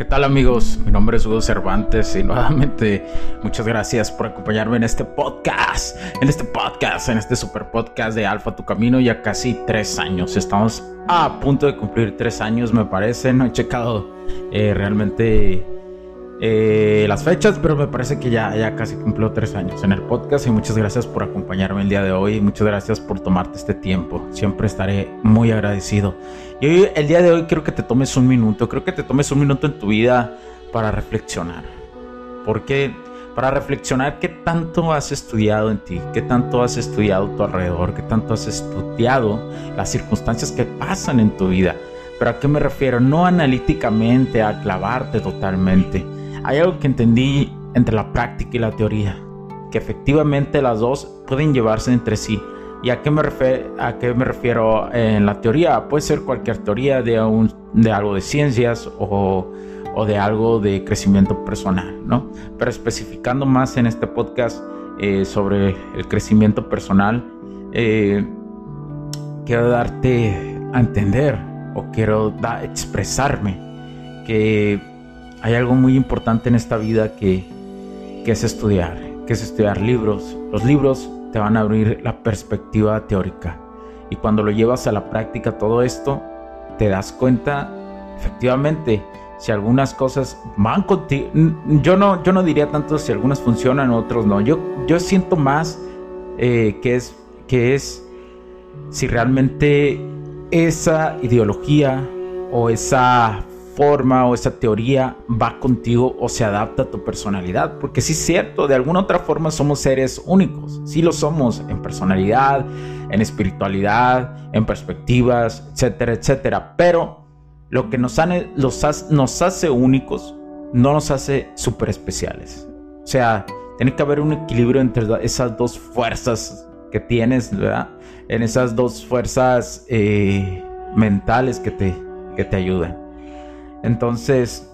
¿Qué tal amigos? Mi nombre es Hugo Cervantes y nuevamente muchas gracias por acompañarme en este podcast, en este podcast, en este super podcast de Alfa Tu Camino ya casi tres años. Estamos a punto de cumplir tres años me parece, no he checado eh, realmente eh, las fechas, pero me parece que ya, ya casi cumplió tres años en el podcast y muchas gracias por acompañarme el día de hoy, muchas gracias por tomarte este tiempo, siempre estaré muy agradecido. Y hoy, el día de hoy quiero que te tomes un minuto, creo que te tomes un minuto en tu vida para reflexionar, porque para reflexionar qué tanto has estudiado en ti, qué tanto has estudiado a tu alrededor, qué tanto has estudiado las circunstancias que pasan en tu vida. Pero a qué me refiero? No analíticamente, a clavarte totalmente hay algo que entendí entre la práctica y la teoría, que efectivamente las dos pueden llevarse entre sí. ¿Y a qué me, a qué me refiero en la teoría? Puede ser cualquier teoría de, un, de algo de ciencias o, o, de algo de crecimiento personal, ¿no? Pero especificando más en este podcast eh, sobre el crecimiento personal, eh, quiero darte a entender o quiero expresarme que hay algo muy importante en esta vida que, es estudiar, que es estudiar libros. Los libros te van a abrir la perspectiva teórica y cuando lo llevas a la práctica todo esto, te das cuenta efectivamente si algunas cosas van contigo. Yo no, yo no diría tanto si algunas funcionan, otros no. Yo, yo siento más eh, que, es, que es si realmente esa ideología o esa forma o esa teoría va contigo o se adapta a tu personalidad. Porque sí es cierto, de alguna otra forma somos seres únicos. Sí lo somos en personalidad, en espiritualidad, en perspectivas, etcétera, etcétera. Pero lo que nos, nos hace únicos no nos hace súper especiales. O sea, tiene que haber un equilibrio entre esas dos fuerzas que tienes, ¿verdad? En esas dos fuerzas eh, mentales que te, que te ayudan. Entonces,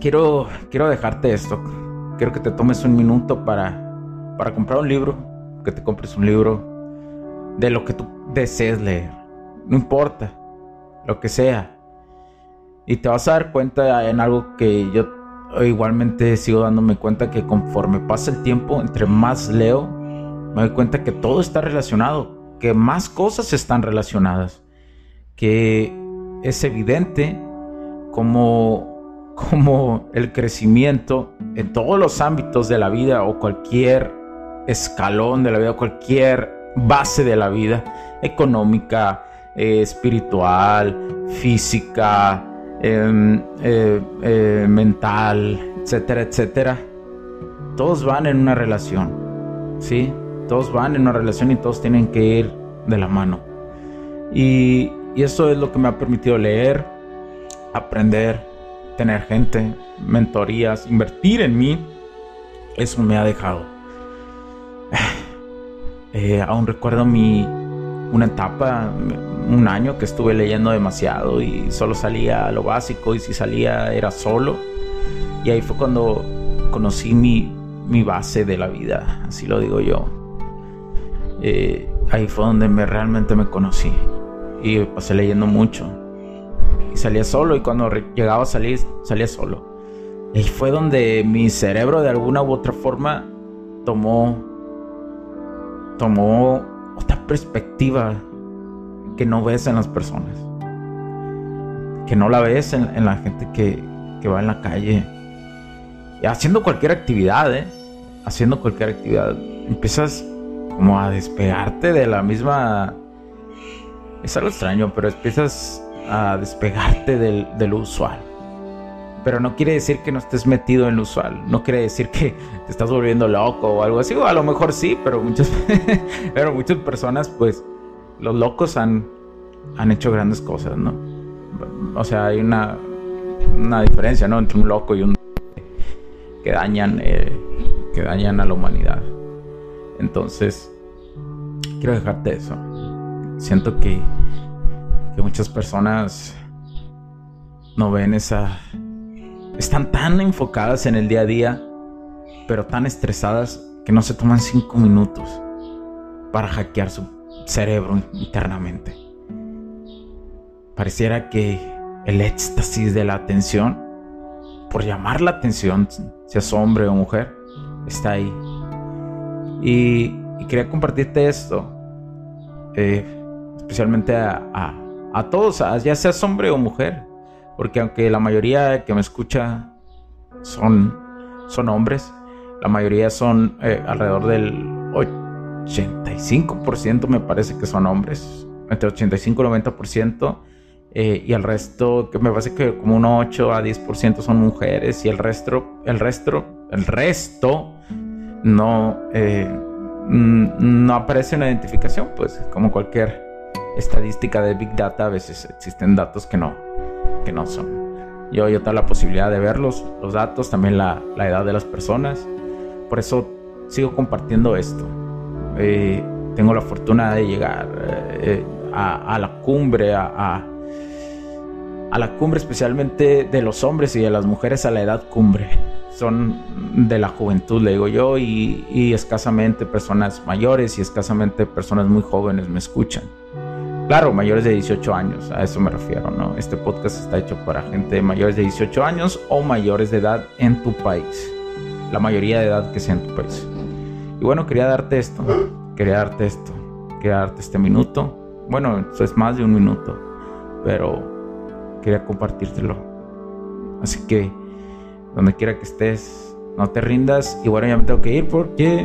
quiero, quiero dejarte esto. Quiero que te tomes un minuto para, para comprar un libro, que te compres un libro de lo que tú desees leer. No importa, lo que sea. Y te vas a dar cuenta en algo que yo igualmente sigo dándome cuenta que conforme pasa el tiempo, entre más leo, me doy cuenta que todo está relacionado, que más cosas están relacionadas, que es evidente como, como el crecimiento en todos los ámbitos de la vida o cualquier escalón de la vida, cualquier base de la vida, económica, eh, espiritual, física, em, eh, eh, mental, etcétera, etcétera, todos van en una relación, ¿sí? Todos van en una relación y todos tienen que ir de la mano. Y, y eso es lo que me ha permitido leer, aprender, tener gente, mentorías, invertir en mí, eso me ha dejado. Eh, aún recuerdo mi una etapa, un año que estuve leyendo demasiado y solo salía lo básico y si salía era solo. Y ahí fue cuando conocí mi, mi base de la vida, así lo digo yo. Eh, ahí fue donde me, realmente me conocí y pasé leyendo mucho salía solo y cuando llegaba a salir salía solo. Y fue donde mi cerebro de alguna u otra forma tomó tomó otra perspectiva que no ves en las personas. Que no la ves en, la gente que, que, va en la calle. Haciendo cualquier actividad, ¿eh? Haciendo cualquier actividad. Empiezas como a despegarte de la misma... Es algo extraño, pero empiezas a despegarte del, usual. pero no quiere decir que no estés metido en lo usual, no quiere decir que te estás volviendo loco o algo así, a lo mejor sí, pero muchas, pero muchas personas, pues, los locos han, han hecho grandes cosas, ¿no? O sea, hay una, una diferencia, ¿no? Entre un loco y un que dañan, eh, que dañan a la humanidad. Entonces, quiero dejarte eso. Siento que, muchas personas no ven esa... Están tan enfocadas en el día a día, pero tan estresadas que no se toman cinco minutos para hackear su cerebro internamente. Pareciera que el éxtasis de la atención, por llamar la atención, seas hombre o mujer, está ahí. Y, quería compartirte esto, eh, especialmente a, todos, ya seas hombre o mujer, porque aunque la mayoría que me escucha son, son hombres, la mayoría son eh, alrededor del 85% me parece que son hombres, entre 85 y 90%. Eh, y el resto, que me parece que como un 8 a 10% son mujeres y el resto, el resto, el resto no, eh, no aparece una identificación, pues como cualquier estadística de Big Data, a veces existen datos que no, que no son. Yo, yo tengo la posibilidad de verlos, los datos, también la, la edad de las personas. Por eso sigo compartiendo esto. Eh, tengo la fortuna de llegar a, a, la cumbre, a a la cumbre, especialmente de los hombres y de las mujeres a la edad cumbre. Son de la juventud, le digo yo, y, escasamente personas mayores y escasamente personas muy jóvenes me escuchan. Claro, mayores de 18 años, a eso me refiero, ¿no? Este podcast está hecho para gente de mayores de 18 años o mayores de edad en tu país. La mayoría de edad que sea en tu país. Y bueno, quería darte esto, quería darte esto, quería darte este minuto. Bueno, eso es más de un minuto, pero quería compartírtelo. Así que, donde quiera que estés, no te rindas. Y bueno, ya me tengo que ir porque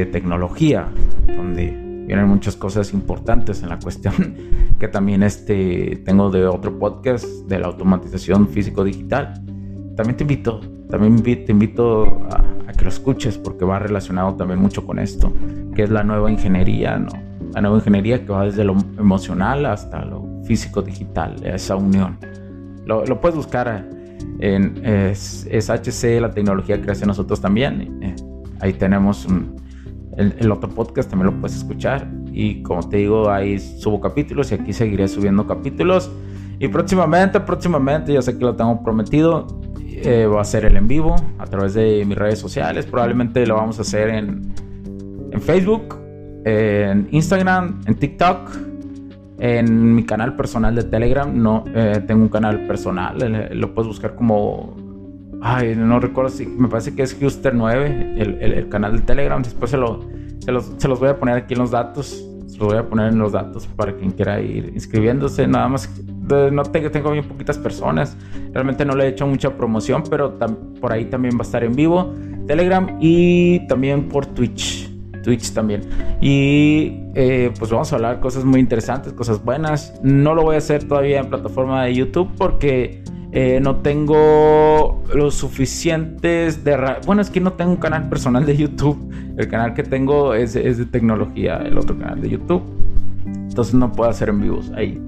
De tecnología, donde vienen muchas cosas importantes en la cuestión que también este, tengo de otro podcast de la automatización físico-digital. También te invito, también te invito a, que lo escuches porque va relacionado también mucho con esto, que es la nueva ingeniería, ¿no? La nueva ingeniería que va desde lo emocional hasta lo físico-digital, esa unión. Lo, lo puedes buscar en es, HC, la tecnología que hace nosotros también. Eh, ahí tenemos un, el, otro podcast también lo puedes escuchar. Y como te digo, ahí subo capítulos y aquí seguiré subiendo capítulos. Y próximamente, próximamente, ya sé que lo tengo prometido, eh, va a ser el en vivo a través de mis redes sociales. Probablemente lo vamos a hacer en, en Facebook, en Instagram, en TikTok, en mi canal personal de Telegram. No, eh, tengo un canal personal, eh, lo puedes buscar como Ay, no recuerdo si. Me parece que es Huster9, el, canal de Telegram. Después se, lo, se, los, voy a poner aquí en los datos. Se los voy a poner en los datos para quien quiera ir inscribiéndose. Nada más. no tengo, tengo bien poquitas personas. Realmente no le he hecho mucha promoción, pero por ahí también va a estar en vivo. Telegram y también por Twitch. Twitch también. Y eh, pues vamos a hablar cosas muy interesantes, cosas buenas. No lo voy a hacer todavía en plataforma de YouTube porque Eh, no tengo los suficientes de... Bueno, es que no tengo un canal personal de YouTube. El canal que tengo es, es de tecnología, el otro canal de YouTube. Entonces no puedo hacer en vivos ahí.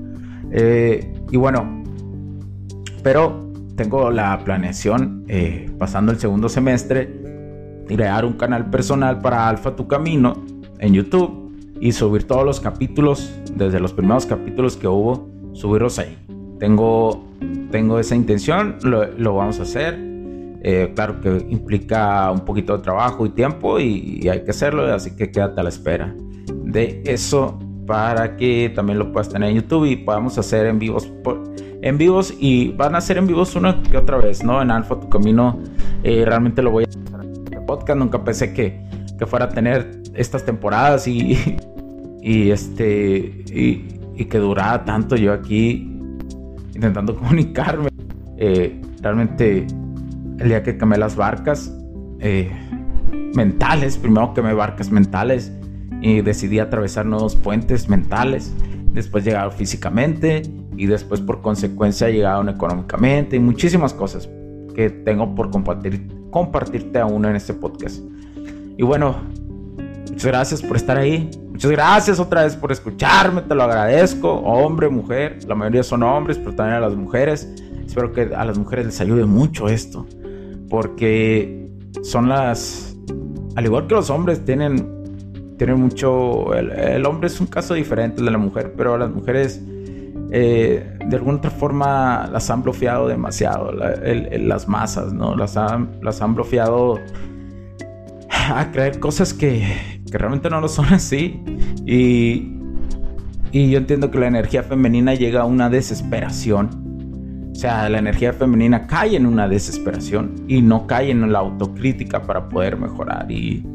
Eh, y bueno, pero tengo la planeación, eh, pasando el segundo semestre, crear un canal personal para Alfa Tu Camino en YouTube y subir todos los capítulos, desde los primeros capítulos que hubo, subirlos ahí. Tengo, tengo esa intención, lo, vamos a hacer. Eh, claro que implica un poquito de trabajo y tiempo y, hay que hacerlo, así que quédate a la espera de eso para que también lo puedas tener en YouTube y podamos hacer en vivos. en vivos y van a ser en vivos una que otra vez, ¿no? En Alfa Tu Camino eh, realmente lo voy a hacer en podcast. Nunca pensé que, que fuera a tener estas temporadas y, y este y, que durara tanto yo aquí intentando comunicarme. Eh, realmente el día que quemé las barcas eh, mentales, primero quemé barcas mentales y decidí atravesar nuevos puentes mentales, después llegaron físicamente y después por consecuencia llegaron económicamente y muchísimas cosas que tengo por compartir, compartirte aún en este podcast. Y bueno, muchas gracias por estar ahí. Muchas gracias otra vez por escucharme, te lo agradezco. Hombre, mujer, la mayoría son hombres, pero también a las mujeres. Espero que a las mujeres les ayude mucho esto, porque son las, al igual que los hombres, tienen tiene mucho. El, hombre es un caso diferente de la mujer, pero las mujeres eh, de alguna otra forma las han bloqueado demasiado, las masas, ¿no? Las han, las han bloqueado a creer cosas que, que realmente no lo son así. Y, y yo entiendo que la energía femenina llega a una desesperación. O sea, la energía femenina cae en una desesperación y no cae en la autocrítica para poder mejorar. Y,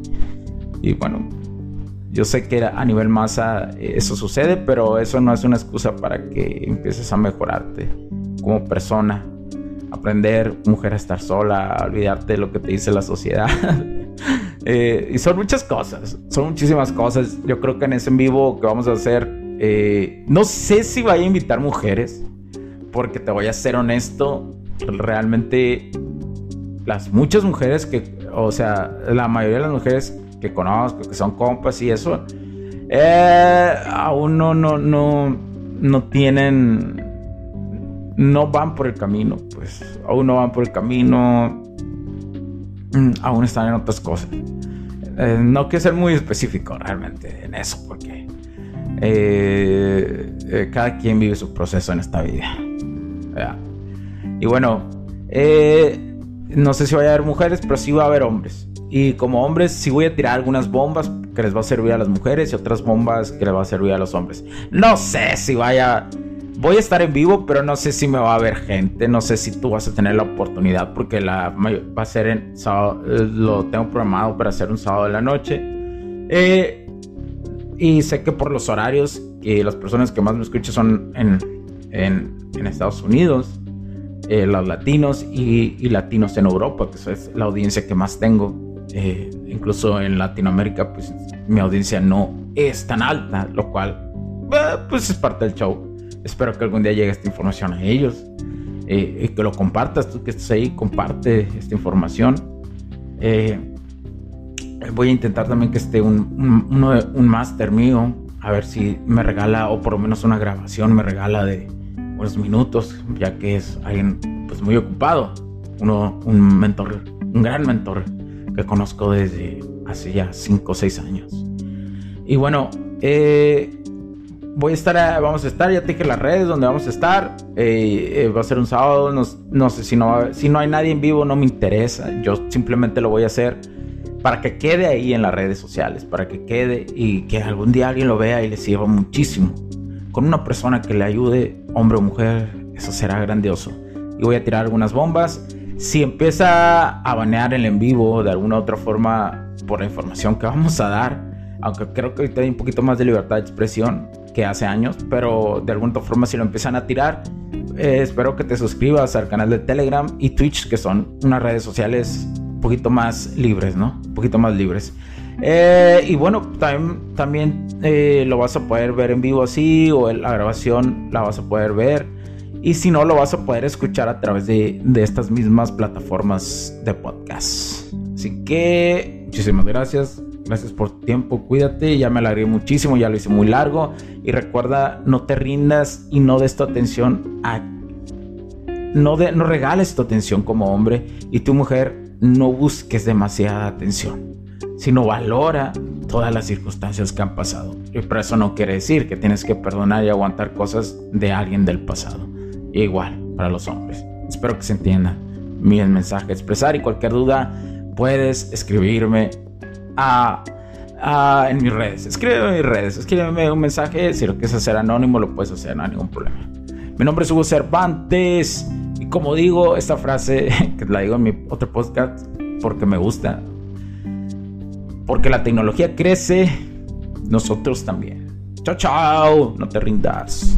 y bueno, yo sé que a nivel masa eh, eso sucede, pero eso no es una excusa para que empieces a mejorarte como persona. Aprender, mujer, a estar sola, olvidarte de lo que te dice la sociedad. Eh, y son muchas cosas, son muchísimas cosas. Yo creo que en ese en vivo que vamos a hacer, eh, no sé si vaya a invitar mujeres, porque te voy a ser honesto, realmente las muchas mujeres que, o sea, la mayoría de las mujeres que conozco, que son compas y eso, eh, aún no, no, no, no tienen, no van por el camino, pues aún no van por el camino, aún están en otras cosas. Eh, no quiero ser muy específico realmente en eso, porque eh, cada quien vive su proceso en esta vida. Y bueno, no sé si va a haber mujeres, pero sí va a haber hombres. Y como hombres, sí voy a tirar algunas bombas que les va a servir a las mujeres y otras bombas que les va a servir a los hombres. No sé si vaya. Voy a estar en vivo, pero no sé si me va a ver gente. No sé si tú vas a tener la oportunidad, porque la va a ser en sábado. Eh, lo tengo programado para hacer un sábado de la noche. Eh, y sé que por los horarios, y las personas que más me escuchan son en, en, Estados Unidos, eh, los latinos y, y, latinos en Europa, que es la audiencia que más tengo. Eh, incluso en Latinoamérica, pues mi audiencia no es tan alta, lo cual, eh, pues es parte del show. Espero que algún día llegue esta información a ellos eh, y que lo compartas, tú que estés ahí, comparte esta información. voy a intentar también que esté un, un, un máster mío, a ver si me regala, o por lo menos una grabación me regala de unos minutos, ya que es alguien pues muy ocupado, uno, un mentor, un gran mentor que conozco desde hace ya 5 o 6 años. Y bueno, eh, voy a estar, vamos a estar, ya te dije las redes donde vamos a estar. Eh, eh, va a ser un sábado, no, sé si no, si no hay nadie en vivo, no me interesa. Yo simplemente lo voy a hacer para que quede ahí en las redes sociales, para que quede y que algún día alguien lo vea y le sirva muchísimo. Con una persona que le ayude, hombre o mujer, eso será grandioso. Y voy a tirar algunas bombas si empieza a banear el en vivo de alguna otra forma por la información que vamos a dar, aunque creo que ahorita hay un poquito más de libertad de expresión hace años, pero de alguna forma si lo empiezan a tirar, eh, espero que te suscribas al canal de Telegram y Twitch, que son unas redes sociales un poquito más libres, ¿no? Un poquito más libres. Eh, y bueno, también, también eh, lo vas a poder ver en vivo así o la grabación la vas a poder ver Y si no, lo vas a poder escuchar a través de, de estas mismas plataformas de podcast. Así que muchísimas gracias. Gracias por tu tiempo, cuídate, ya me alargué muchísimo, ya lo hice muy largo y recuerda, no te rindas y no des tu atención a... No, de, no regales tu atención como hombre y tu mujer no busques demasiada atención, sino valora todas las circunstancias que han pasado. Y por eso no quiere decir que tienes que perdonar y aguantar cosas de alguien del pasado. Igual para los hombres. Espero que se entienda mi mensaje expresar y cualquier duda puedes escribirme en mis redes. Escríbeme en mis redes, escríbeme un mensaje. Si lo quieres hacer anónimo, lo puedes hacer, no hay ningún problema. Mi nombre es Hugo Cervantes. Y como digo, esta frase, que la digo en mi otro podcast, porque me gusta. Porque la tecnología crece, nosotros también. Chao, chao. No te rindas.